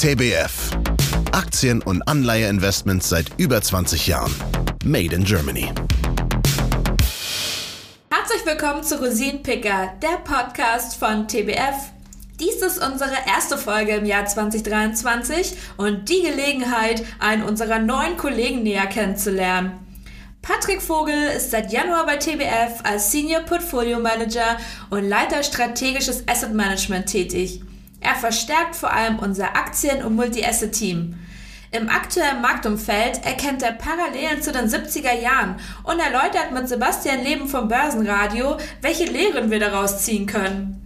TBF. Aktien- und Anleiheinvestments seit über 20 Jahren. Made in Germany. Herzlich willkommen zu Rosinenpicker, der Podcast von TBF. Dies ist unsere erste Folge im Jahr 2023 und die Gelegenheit, einen unserer neuen Kollegen näher kennenzulernen. Patrick Vogel ist seit Januar bei TBF als Senior Portfolio Manager und Leiter strategisches Asset Management tätig. Er verstärkt vor allem unser Aktien- und Multi-Asset-Team. Im aktuellen Marktumfeld erkennt er Parallelen zu den 70er Jahren und erläutert mit Sebastian Leben vom Börsenradio, welche Lehren wir daraus ziehen können.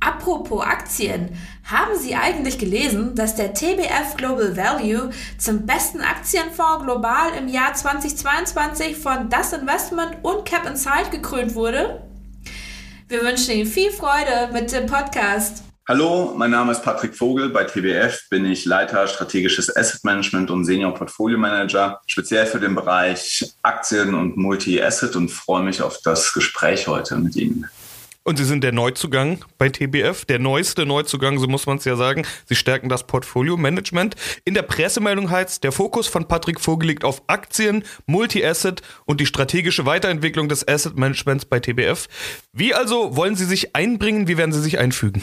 Apropos Aktien, haben Sie eigentlich gelesen, dass der TBF Global Value zum besten Aktienfonds global im Jahr 2022 von Das Investment und Cap Inside gekrönt wurde? Wir wünschen Ihnen viel Freude mit dem Podcast. Hallo, mein Name ist Patrick Vogel. Bei TBF bin ich Leiter strategisches Asset Management und Senior Portfolio Manager, speziell für den Bereich Aktien und Multi-Asset und freue mich auf das Gespräch heute mit Ihnen. Und Sie sind der Neuzugang bei TBF, der neueste Neuzugang, so muss man es ja sagen. Sie stärken das Portfolio-Management. In der Pressemeldung heißt, der Fokus von Patrick Vogel liegt auf Aktien, Multi-Asset und die strategische Weiterentwicklung des Asset-Managements bei TBF. Wie also wollen Sie sich einbringen? Wie werden Sie sich einfügen?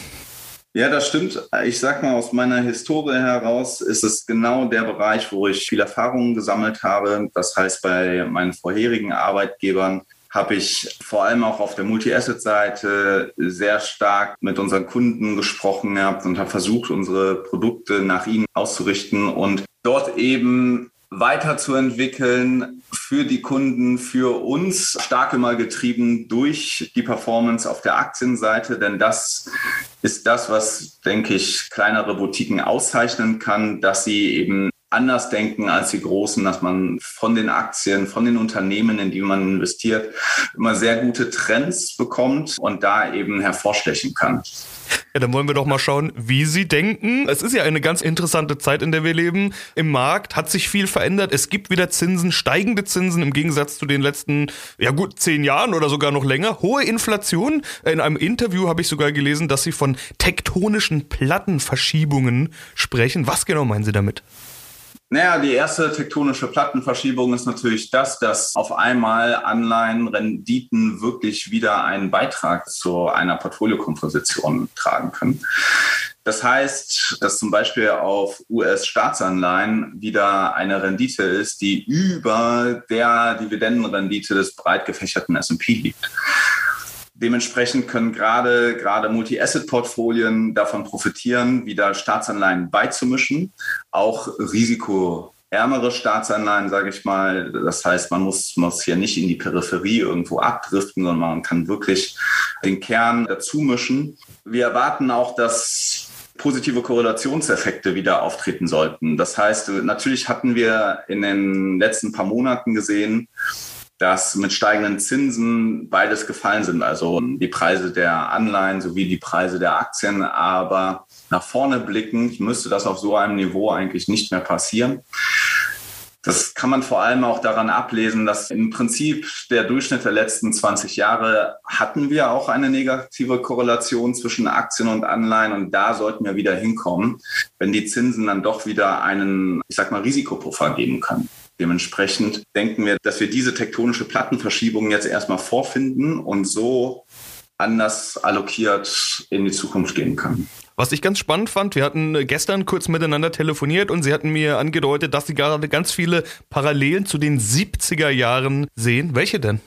Ja, das stimmt. Ich sag mal, aus meiner Historie heraus ist es genau der Bereich, wo ich viel Erfahrungen gesammelt habe. Das heißt, bei meinen vorherigen Arbeitgebern habe ich vor allem auch auf der Multi-Asset-Seite sehr stark mit unseren Kunden gesprochen gehabt und habe versucht, unsere Produkte nach ihnen auszurichten und dort eben weiterzuentwickeln für die Kunden, für uns, stark immer getrieben durch die Performance auf der Aktienseite, denn das ist das, was, denke ich, kleinere Boutiquen auszeichnen kann, dass sie eben anders denken als die Großen, dass man von den Aktien, von den Unternehmen, in die man investiert, immer sehr gute Trends bekommt und da eben hervorstechen kann. Ja, dann wollen wir doch mal schauen, wie Sie denken. Es ist ja eine ganz interessante Zeit, in der wir leben. Im Markt hat sich viel verändert. Es gibt wieder Zinsen, steigende Zinsen im Gegensatz zu den letzten, ja gut, zehn Jahren oder sogar noch länger. Hohe Inflation. In einem Interview habe ich sogar gelesen, dass Sie von tektonischen Plattenverschiebungen sprechen. Was genau meinen Sie damit? Naja, die erste tektonische Plattenverschiebung ist natürlich das, dass auf einmal Anleihenrenditen wirklich wieder einen Beitrag zu einer Portfoliokomposition tragen können. Das heißt, dass zum Beispiel auf US-Staatsanleihen wieder eine Rendite ist, die über der Dividendenrendite des breit gefächerten S&P liegt. Dementsprechend können gerade, gerade Multi-Asset-Portfolien davon profitieren, wieder Staatsanleihen beizumischen, auch risikoärmere Staatsanleihen, sage ich mal. Das heißt, man muss, muss hier nicht in die Peripherie irgendwo abdriften, sondern man kann wirklich den Kern dazu mischen. Wir erwarten auch, dass positive Korrelationseffekte wieder auftreten sollten. Das heißt, natürlich hatten wir in den letzten paar Monaten gesehen, dass mit steigenden Zinsen beides gefallen sind, also die Preise der Anleihen sowie die Preise der Aktien. Aber nach vorne blickend müsste das auf so einem Niveau eigentlich nicht mehr passieren. Das kann man vor allem auch daran ablesen, dass im Prinzip der Durchschnitt der letzten 20 Jahre hatten wir auch eine negative Korrelation zwischen Aktien und Anleihen und da sollten wir wieder hinkommen, wenn die Zinsen dann doch wieder einen, ich sag mal, Risikopuffer geben können. Dementsprechend denken wir, dass wir diese tektonische Plattenverschiebung jetzt erstmal vorfinden und so anders allokiert in die Zukunft gehen können. Was ich ganz spannend fand, wir hatten gestern kurz miteinander telefoniert und Sie hatten mir angedeutet, dass Sie gerade ganz viele Parallelen zu den 70er Jahren sehen. Welche denn?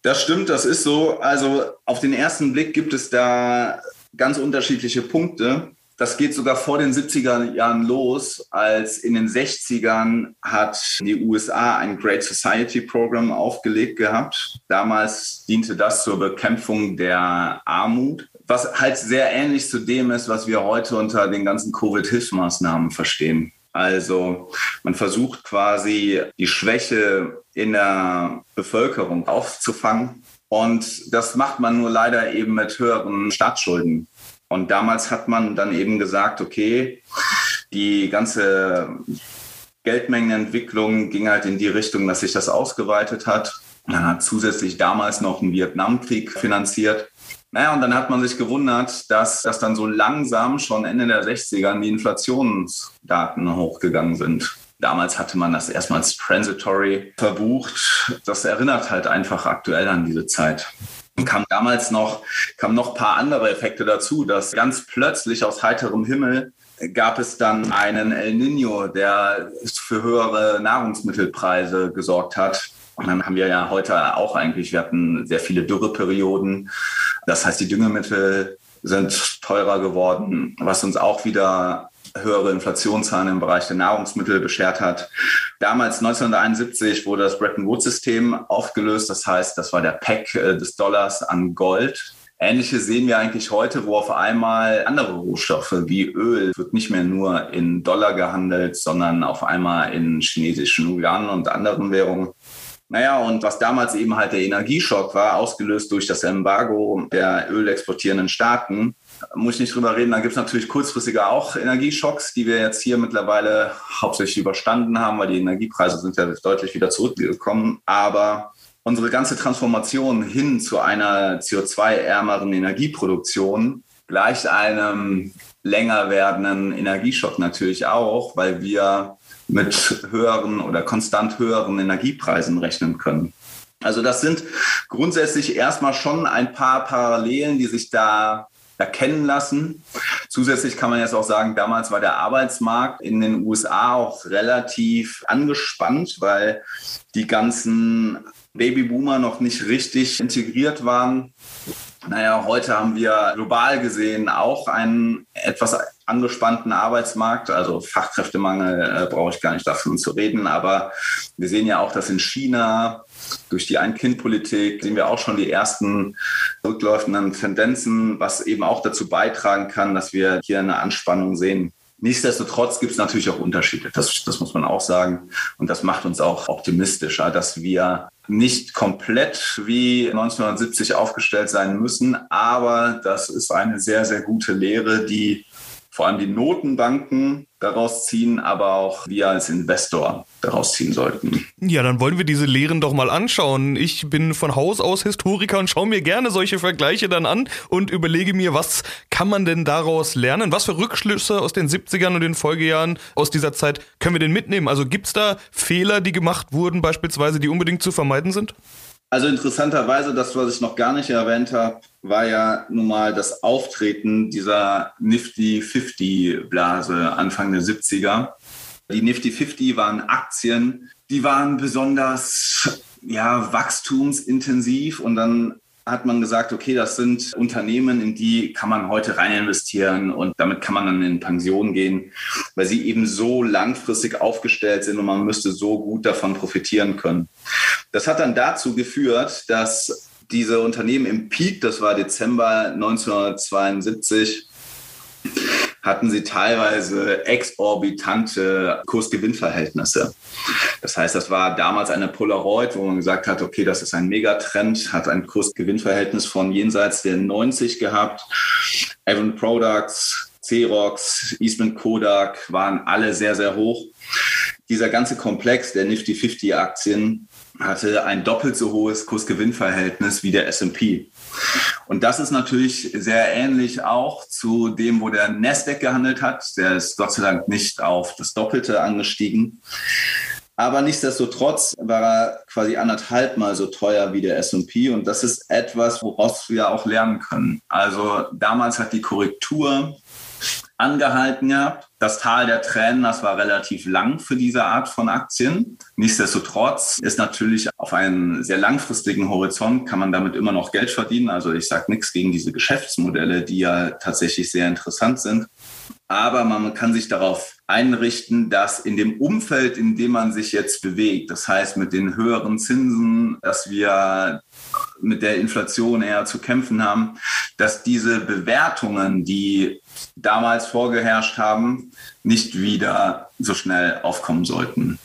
Das stimmt, das ist so. Also auf den ersten Blick gibt es da ganz unterschiedliche Punkte. Das geht sogar vor den 70er Jahren los, als in den 60ern hat die USA ein Great Society Program aufgelegt gehabt. Damals diente das zur Bekämpfung der Armut, was halt sehr ähnlich zu dem ist, was wir heute unter den ganzen Covid-Hilfsmaßnahmen verstehen. Also man versucht quasi die Schwäche in der Bevölkerung aufzufangen. Und das macht man nur leider eben mit höheren Staatsschulden. Und damals hat man dann eben gesagt, okay, die ganze Geldmengenentwicklung ging halt in die Richtung, dass sich das ausgeweitet hat. Man hat zusätzlich damals noch einen Vietnamkrieg finanziert. Naja, und dann hat man sich gewundert, dass das dann so langsam schon Ende der 60er die Inflationsdaten hochgegangen sind. Damals hatte man das erstmals transitory verbucht. Das erinnert halt einfach aktuell an diese Zeit. Kam damals noch, kam noch ein paar andere Effekte dazu, dass ganz plötzlich aus heiterem Himmel gab es dann einen El Nino, der für höhere Nahrungsmittelpreise gesorgt hat. Und dann haben wir ja heute auch eigentlich, wir hatten sehr viele Dürreperioden. Das heißt, die Düngemittel sind teurer geworden, was uns auch wieder höhere Inflationszahlen im Bereich der Nahrungsmittel beschert hat. Damals 1971 wurde das Bretton Woods-System aufgelöst. Das heißt, das war der Pack äh, des Dollars an Gold. Ähnliches sehen wir eigentlich heute, wo auf einmal andere Rohstoffe wie Öl wird nicht mehr nur in Dollar gehandelt, sondern auf einmal in chinesischen Yuan und anderen Währungen. Naja, und was damals eben halt der Energieschock war, ausgelöst durch das Embargo der ölexportierenden Staaten, muss ich nicht drüber reden. Dann gibt es natürlich kurzfristiger auch Energieschocks, die wir jetzt hier mittlerweile hauptsächlich überstanden haben, weil die Energiepreise sind ja deutlich wieder zurückgekommen. Aber unsere ganze Transformation hin zu einer CO2-ärmeren Energieproduktion gleicht einem länger werdenden Energieschock natürlich auch, weil wir mit höheren oder konstant höheren Energiepreisen rechnen können. Also das sind grundsätzlich erstmal schon ein paar Parallelen, die sich da erkennen lassen. Zusätzlich kann man jetzt auch sagen, damals war der Arbeitsmarkt in den USA auch relativ angespannt, weil die ganzen Babyboomer noch nicht richtig integriert waren. Naja, heute haben wir global gesehen auch einen etwas angespannten Arbeitsmarkt. Also Fachkräftemangel äh, brauche ich gar nicht davon zu reden. Aber wir sehen ja auch, dass in China durch die Ein-Kind-Politik sehen wir auch schon die ersten rückläufenden Tendenzen, was eben auch dazu beitragen kann, dass wir hier eine Anspannung sehen. Nichtsdestotrotz gibt es natürlich auch Unterschiede. Das, das muss man auch sagen. Und das macht uns auch optimistischer, dass wir nicht komplett wie 1970 aufgestellt sein müssen. Aber das ist eine sehr, sehr gute Lehre, die vor allem die Notenbanken daraus ziehen, aber auch wir als Investor daraus ziehen sollten. Ja, dann wollen wir diese Lehren doch mal anschauen. Ich bin von Haus aus Historiker und schaue mir gerne solche Vergleiche dann an und überlege mir, was kann man denn daraus lernen? Was für Rückschlüsse aus den 70ern und den Folgejahren aus dieser Zeit können wir denn mitnehmen? Also gibt es da Fehler, die gemacht wurden, beispielsweise, die unbedingt zu vermeiden sind? Also interessanterweise, das, was ich noch gar nicht erwähnt habe, war ja nun mal das Auftreten dieser Nifty 50 Blase Anfang der 70er. Die Nifty 50 waren Aktien, die waren besonders ja, wachstumsintensiv und dann hat man gesagt, okay, das sind Unternehmen, in die kann man heute rein investieren und damit kann man dann in Pension gehen, weil sie eben so langfristig aufgestellt sind und man müsste so gut davon profitieren können. Das hat dann dazu geführt, dass diese Unternehmen im Peak, das war Dezember 1972, hatten sie teilweise exorbitante Kursgewinnverhältnisse. Das heißt, das war damals eine Polaroid, wo man gesagt hat, okay, das ist ein Megatrend, hat ein Kursgewinnverhältnis von jenseits der 90 gehabt. Avon Products, Xerox, Eastman Kodak waren alle sehr, sehr hoch. Dieser ganze Komplex der Nifty 50 Aktien hatte ein doppelt so hohes Kursgewinnverhältnis wie der S&P. Und das ist natürlich sehr ähnlich auch zu dem, wo der Nasdaq gehandelt hat. Der ist Gott sei Dank nicht auf das Doppelte angestiegen. Aber nichtsdestotrotz war er quasi anderthalb Mal so teuer wie der S&P und das ist etwas, woraus wir auch lernen können. Also damals hat die Korrektur angehalten gehabt. Das Tal der Tränen, das war relativ lang für diese Art von Aktien. Nichtsdestotrotz ist natürlich auf einen sehr langfristigen Horizont kann man damit immer noch Geld verdienen. Also ich sage nichts gegen diese Geschäftsmodelle, die ja tatsächlich sehr interessant sind. Aber man kann sich darauf einrichten, dass in dem Umfeld, in dem man sich jetzt bewegt, das heißt mit den höheren Zinsen, dass wir mit der Inflation eher zu kämpfen haben, dass diese Bewertungen, die damals vorgeherrscht haben, nicht wieder so schnell aufkommen sollten.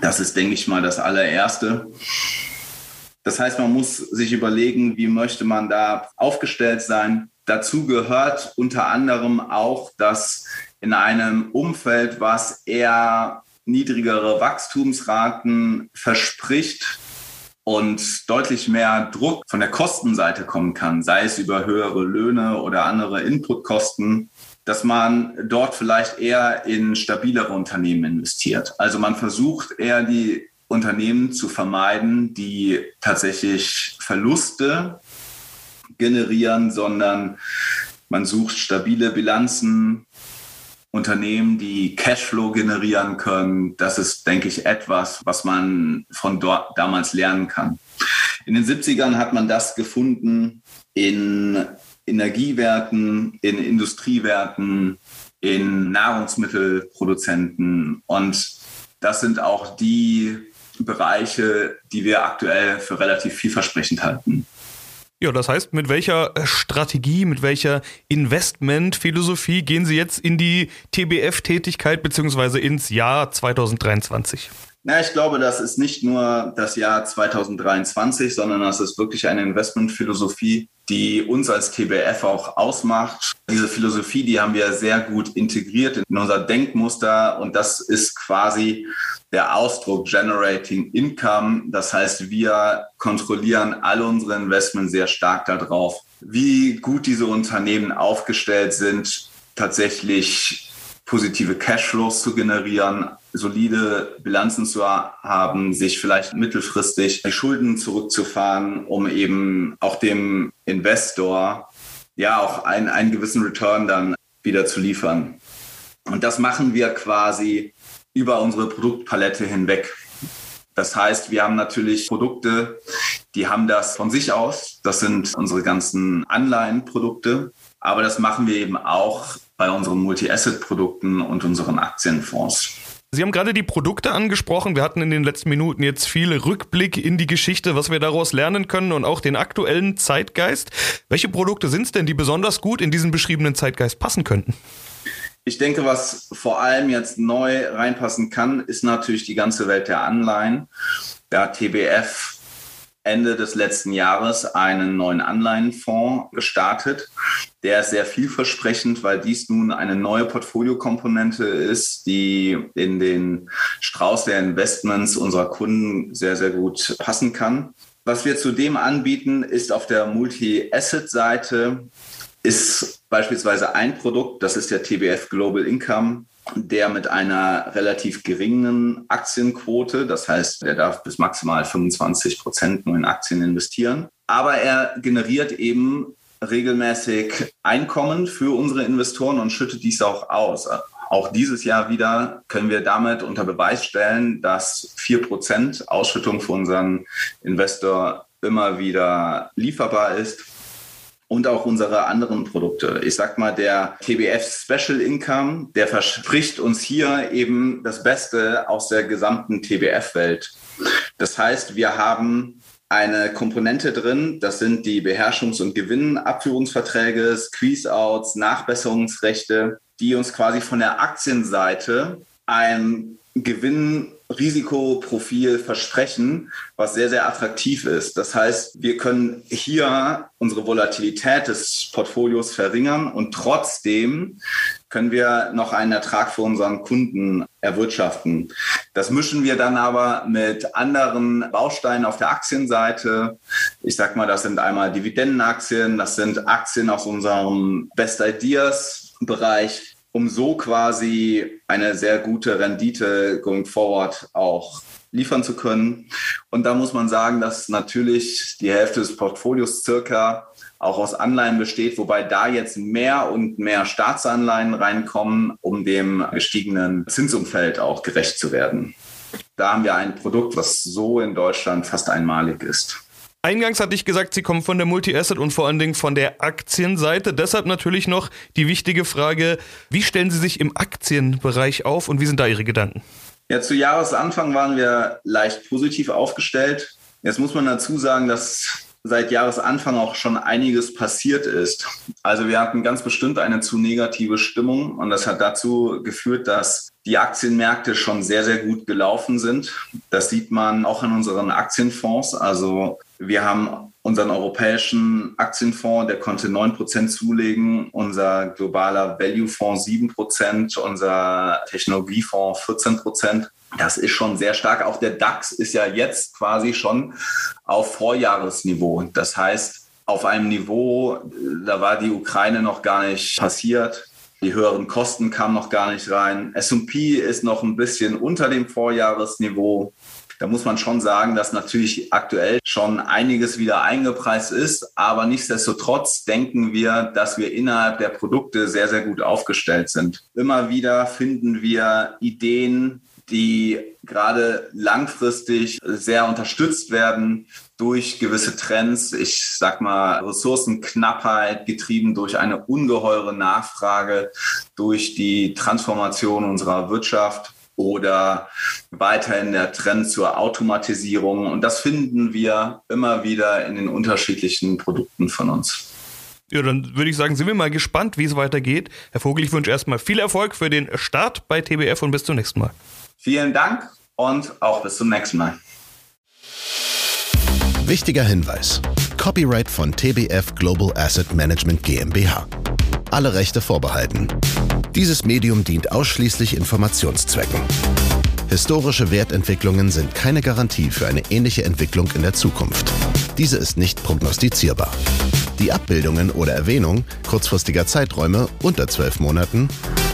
Das ist, denke ich mal, das allererste. Das heißt, man muss sich überlegen, wie möchte man da aufgestellt sein. Dazu gehört unter anderem auch, dass in einem Umfeld, was eher niedrigere Wachstumsraten verspricht, und deutlich mehr Druck von der Kostenseite kommen kann, sei es über höhere Löhne oder andere Inputkosten, dass man dort vielleicht eher in stabilere Unternehmen investiert. Also man versucht eher die Unternehmen zu vermeiden, die tatsächlich Verluste generieren, sondern man sucht stabile Bilanzen, Unternehmen, die Cashflow generieren können. Das ist, denke ich, etwas, was man von dort damals lernen kann. In den 70ern hat man das gefunden in Energiewerten, in Industriewerten, in Nahrungsmittelproduzenten. Und das sind auch die Bereiche, die wir aktuell für relativ vielversprechend halten. Ja, das heißt, mit welcher äh, Strategie, mit welcher Investmentphilosophie gehen Sie jetzt in die TBF-Tätigkeit bzw. ins Jahr 2023? Na, ich glaube, das ist nicht nur das Jahr 2023, sondern das ist wirklich eine Investmentphilosophie, die uns als TBF auch ausmacht. Diese Philosophie, die haben wir sehr gut integriert in unser Denkmuster und das ist quasi der Ausdruck Generating Income. Das heißt, wir kontrollieren alle unsere Investments sehr stark darauf, wie gut diese Unternehmen aufgestellt sind, tatsächlich positive Cashflows zu generieren, solide Bilanzen zu haben, sich vielleicht mittelfristig die Schulden zurückzufahren, um eben auch dem Investor ja auch einen, einen gewissen Return dann wieder zu liefern. Und das machen wir quasi über unsere Produktpalette hinweg. Das heißt, wir haben natürlich Produkte, die haben das von sich aus. Das sind unsere ganzen Anleihenprodukte. Aber das machen wir eben auch bei unseren Multi-Asset-Produkten und unseren Aktienfonds. Sie haben gerade die Produkte angesprochen. Wir hatten in den letzten Minuten jetzt viel Rückblick in die Geschichte, was wir daraus lernen können und auch den aktuellen Zeitgeist. Welche Produkte sind es denn, die besonders gut in diesen beschriebenen Zeitgeist passen könnten? Ich denke, was vor allem jetzt neu reinpassen kann, ist natürlich die ganze Welt der Anleihen. Da TBF Ende des letzten Jahres einen neuen Anleihenfonds gestartet. Der ist sehr vielversprechend, weil dies nun eine neue Portfoliokomponente ist, die in den Strauß der Investments unserer Kunden sehr, sehr gut passen kann. Was wir zudem anbieten, ist auf der Multi-Asset-Seite ist beispielsweise ein Produkt, das ist der TBF Global Income, der mit einer relativ geringen Aktienquote, das heißt, er darf bis maximal 25 Prozent nur in Aktien investieren, aber er generiert eben regelmäßig Einkommen für unsere Investoren und schüttet dies auch aus. Auch dieses Jahr wieder können wir damit unter Beweis stellen, dass 4% Ausschüttung für unseren Investor immer wieder lieferbar ist und auch unsere anderen Produkte. Ich sag mal, der TBF Special Income, der verspricht uns hier eben das Beste aus der gesamten TBF-Welt. Das heißt, wir haben eine Komponente drin, das sind die Beherrschungs- und Gewinnabführungsverträge, Squeeze-Outs, Nachbesserungsrechte, die uns quasi von der Aktienseite ein Gewinn Risikoprofil versprechen, was sehr, sehr attraktiv ist. Das heißt, wir können hier unsere Volatilität des Portfolios verringern und trotzdem können wir noch einen Ertrag für unseren Kunden erwirtschaften. Das mischen wir dann aber mit anderen Bausteinen auf der Aktienseite. Ich sag mal, das sind einmal Dividendenaktien, das sind Aktien aus unserem Best Ideas Bereich um so quasi eine sehr gute Rendite going forward auch liefern zu können. Und da muss man sagen, dass natürlich die Hälfte des Portfolios circa auch aus Anleihen besteht, wobei da jetzt mehr und mehr Staatsanleihen reinkommen, um dem gestiegenen Zinsumfeld auch gerecht zu werden. Da haben wir ein Produkt, was so in Deutschland fast einmalig ist. Eingangs hatte ich gesagt, Sie kommen von der Multi-Asset und vor allen Dingen von der Aktienseite. Deshalb natürlich noch die wichtige Frage, wie stellen Sie sich im Aktienbereich auf und wie sind da Ihre Gedanken? Ja, zu Jahresanfang waren wir leicht positiv aufgestellt. Jetzt muss man dazu sagen, dass seit Jahresanfang auch schon einiges passiert ist. Also wir hatten ganz bestimmt eine zu negative Stimmung und das hat dazu geführt, dass die Aktienmärkte schon sehr, sehr gut gelaufen sind. Das sieht man auch in unseren Aktienfonds. Also wir haben unseren europäischen Aktienfonds, der konnte 9% zulegen, unser globaler Value-Fonds 7%, unser Technologiefonds 14%. Das ist schon sehr stark. Auch der DAX ist ja jetzt quasi schon auf Vorjahresniveau. Das heißt, auf einem Niveau, da war die Ukraine noch gar nicht passiert. Die höheren Kosten kamen noch gar nicht rein. S&P ist noch ein bisschen unter dem Vorjahresniveau. Da muss man schon sagen, dass natürlich aktuell schon einiges wieder eingepreist ist. Aber nichtsdestotrotz denken wir, dass wir innerhalb der Produkte sehr, sehr gut aufgestellt sind. Immer wieder finden wir Ideen, die gerade langfristig sehr unterstützt werden durch gewisse Trends. Ich sag mal Ressourcenknappheit getrieben durch eine ungeheure Nachfrage, durch die Transformation unserer Wirtschaft oder weiterhin der Trend zur Automatisierung. Und das finden wir immer wieder in den unterschiedlichen Produkten von uns. Ja, dann würde ich sagen, sind wir mal gespannt, wie es weitergeht. Herr Vogel, ich wünsche erstmal viel Erfolg für den Start bei TBF und bis zum nächsten Mal. Vielen Dank und auch bis zum nächsten Mal. Wichtiger Hinweis. Copyright von TBF Global Asset Management GmbH. Alle Rechte vorbehalten. Dieses Medium dient ausschließlich Informationszwecken. Historische Wertentwicklungen sind keine Garantie für eine ähnliche Entwicklung in der Zukunft. Diese ist nicht prognostizierbar. Die Abbildungen oder Erwähnung kurzfristiger Zeiträume unter zwölf Monaten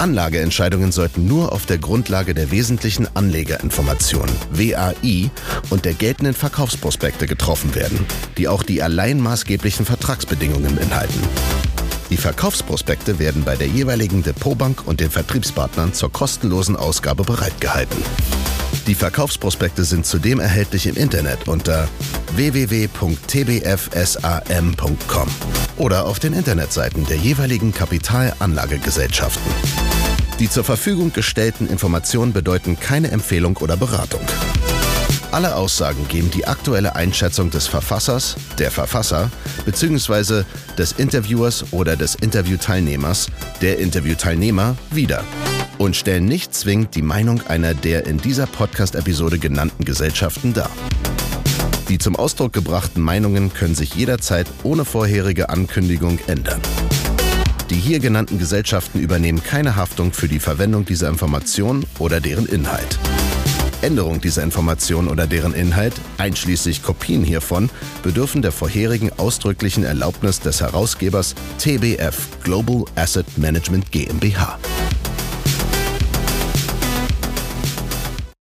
Anlageentscheidungen sollten nur auf der Grundlage der wesentlichen Anlegerinformationen WAI und der geltenden Verkaufsprospekte getroffen werden, die auch die allein maßgeblichen Vertragsbedingungen beinhalten. Die Verkaufsprospekte werden bei der jeweiligen Depotbank und den Vertriebspartnern zur kostenlosen Ausgabe bereitgehalten. Die Verkaufsprospekte sind zudem erhältlich im Internet unter www.tbfsam.com oder auf den Internetseiten der jeweiligen Kapitalanlagegesellschaften. Die zur Verfügung gestellten Informationen bedeuten keine Empfehlung oder Beratung. Alle Aussagen geben die aktuelle Einschätzung des Verfassers, der Verfasser bzw. des Interviewers oder des Interviewteilnehmers, der Interviewteilnehmer wieder und stellen nicht zwingend die Meinung einer der in dieser Podcast-Episode genannten Gesellschaften dar. Die zum Ausdruck gebrachten Meinungen können sich jederzeit ohne vorherige Ankündigung ändern. Die hier genannten Gesellschaften übernehmen keine Haftung für die Verwendung dieser Information oder deren Inhalt. Änderung dieser Information oder deren Inhalt, einschließlich Kopien hiervon, bedürfen der vorherigen ausdrücklichen Erlaubnis des Herausgebers TBF Global Asset Management GmbH.